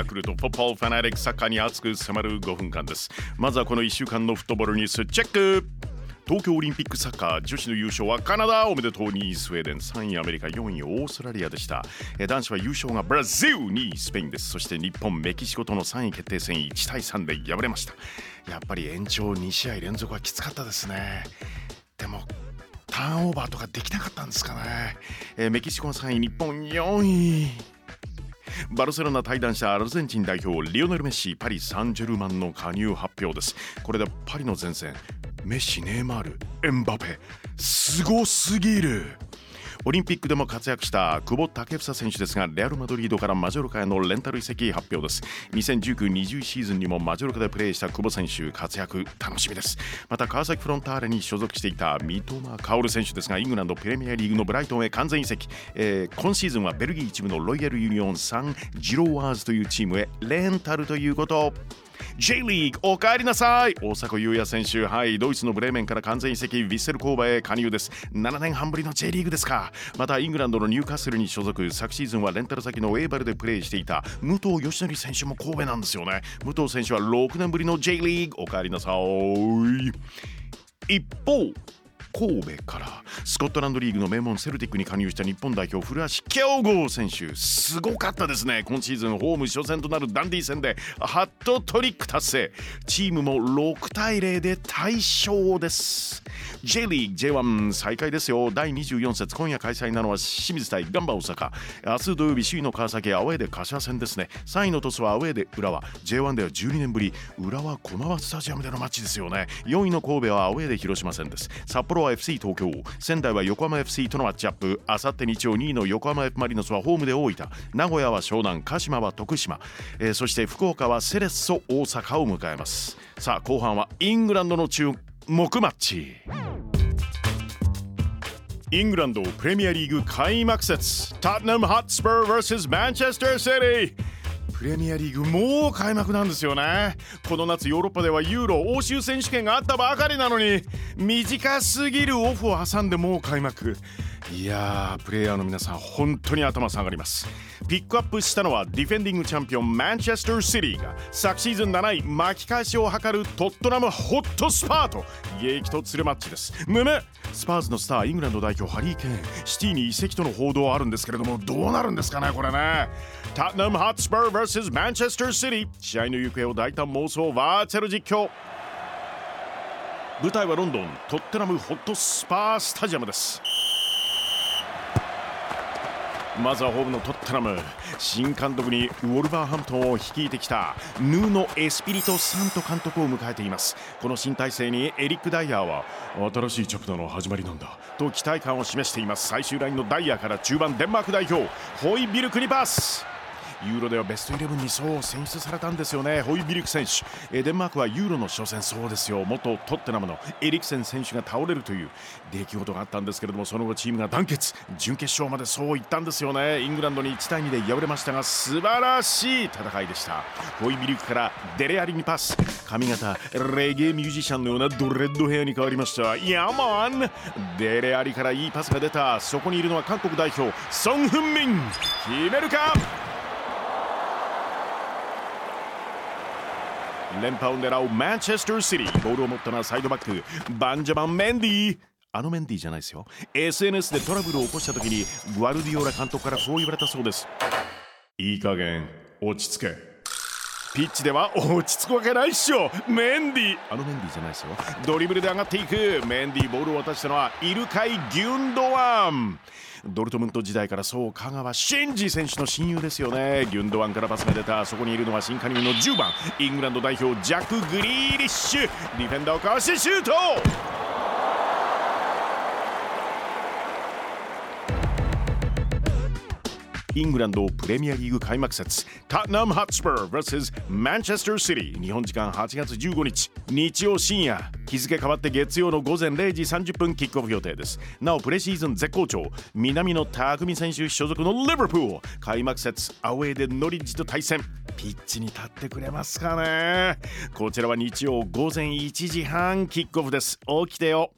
ヤクルとポッポーファナリックサッカーに熱く迫る5分間です。まずはこの1週間のフットボールニュースチェック。東京オリンピックサッカー女子の優勝はカナダおめでとうにスウェーデン。3位アメリカ4位オーストラリアでした。男子は優勝がブラジル2位スペインです。そして日本メキシコとの3位決定戦1対3で敗れました。やっぱり延長2試合連続はきつかったですね。でもターンオーバーとかできなかったんですかね、えー、メキシコの3位日本4位。バルセロナ対談したアルゼンチン代表リオネル・メッシパリ・サンジェルマンの加入発表です。これでパリの前線メッシ、ネイマール、エンバペすごすぎる。オリンピックでも活躍した久保建英選手ですがレアル・マドリードからマジョルカへのレンタル移籍発表です。2019-20シーズンにもマジョルカでプレーした久保選手活躍楽しみです。また川崎フロンターレに所属していた三笘薫選手ですがイングランドプレミアリーグのブライトンへ完全移籍、えー、今シーズンはベルギー一部のロイヤルユニオンサンジロワーズというチームへレンタルということ。J リーグおかえりなさい。大迫勇也選手はい。ドイツのブレーメンから完全移籍ヴィッセル神戸へ加入です。7年半ぶりの J リーグですか。またイングランドのニューカッスルに所属。昨シーズンはレンタル先のエイバルでプレーしていた武藤嘉紀選手も神戸なんですよね。武藤選手は6年ぶりの J リーグおかえりなさい。一方神戸からスコットランドリーグの名門セルティックに加入した日本代表古橋京吾選手。すごかったですね。今シーズンホーム初戦となるダンディ戦でハットトリック達成。チームも6対0で大勝です。J リーグ J1 再開ですよ。第24節今夜開催なのは清水対ガンバ大阪。明日土曜日首位の川崎アウェーで柏戦ですね。3位の鳥栖はアウェーで浦和。J1 では12年ぶり浦和駒場スタジアムでのマッチですよね。4位の神戸はアウェーで広島戦です。札幌は FC 東京。仙台は横浜 FC とのマッチアップ。あさって日曜2位の横浜 F マリノスはホームで大分。名古屋は湘南。鹿島は徳島、えー、そして福岡はセレッソ大阪を迎えます。さあ後半はイングランドの注目マッチ。イングランドプレミアリーグ開幕節。タッナム・ハッスパー vs マンチェスター・シティプレミアリーグもう開幕なんですよね。この夏ヨーロッパではユーロ欧州選手権があったばかりなのに短すぎるオフを挟んでもう開幕。いやープレイヤーの皆さん本当に頭下がります。ピックアップしたのはディフェンディングチャンピオンマンチェスター・シティが昨シーズン7位巻き返しを図るトットナムホットスパート。激突するマッチです。むむ。スパーズのスターイングランド代表ハリー・ケーン。シティに移籍との報道あるんですけれどもどうなるんですかねこれね。タッナム・ハッツバー vs マンチェスター・シティ試合の行方を大胆妄想バーチャル実況。舞台はロンドントッテナムホットスパースタジアムです。まずはホームのトッテナム新監督にウォルバーハントンを率いてきたヌーノ・エスピリト・サント監督を迎えています。この新体制にエリック・ダイヤーは新しいチャプターの始まりなんだと期待感を示しています。最終ラインのダイヤーから中盤デンマーク代表ホイビルクにパス。ユーロではベストイレブンにそう選出されたんですよね。ホイビルク選手。デンマークはユーロの初戦。そうですよ。元トッテナムのエリクセン選手が倒れるという出来事があったんですけれどもその後チームが団結。準決勝までそういったんですよね。イングランドに1対2で敗れましたが素晴らしい戦いでした。ホイビルクからデレアリにパス。髪型レゲエミュージシャンのようなドレッドヘアに変わりました。ヤマン。デレアリからいいパスが出た。そこにいるのは韓国代表ソン・フンミン。決めるか？連覇を狙うマンチェスター・シティボールを持ったのはサイドバックバンジャマン・メンディあのメンディじゃないですよ。SNS でトラブルを起こした時にグアルディオラ監督からこう言われたそうです。いい加減落ち着け。ピッチでは落ち着くわけないっしょ。メンディあのメンディじゃないですよ。ドリブルで上がっていく。メンディボールを渡したのはイルカイ・ギュンドワン。ドルトムント時代からそう香川真司選手の親友ですよね。ギュンドワンからパスが出た。そこにいるのは新加入の10番。イングランド代表ジャック・グリーリッシュ。ディフェンダーをかわしてシュートイングランドプレミアリーグ開幕節タッナム・ハッツバー vs マンチェスター・シティ日本時間8月15日日曜深夜。日付変わって月曜の午前0時30分キックオフ予定です。なおプレシーズン絶好調。南野拓実選手所属のリバプール開幕節アウェーでノリッジと対戦。ピッチに立ってくれますかね。こちらは日曜午前1時半キックオフです。起きてよ。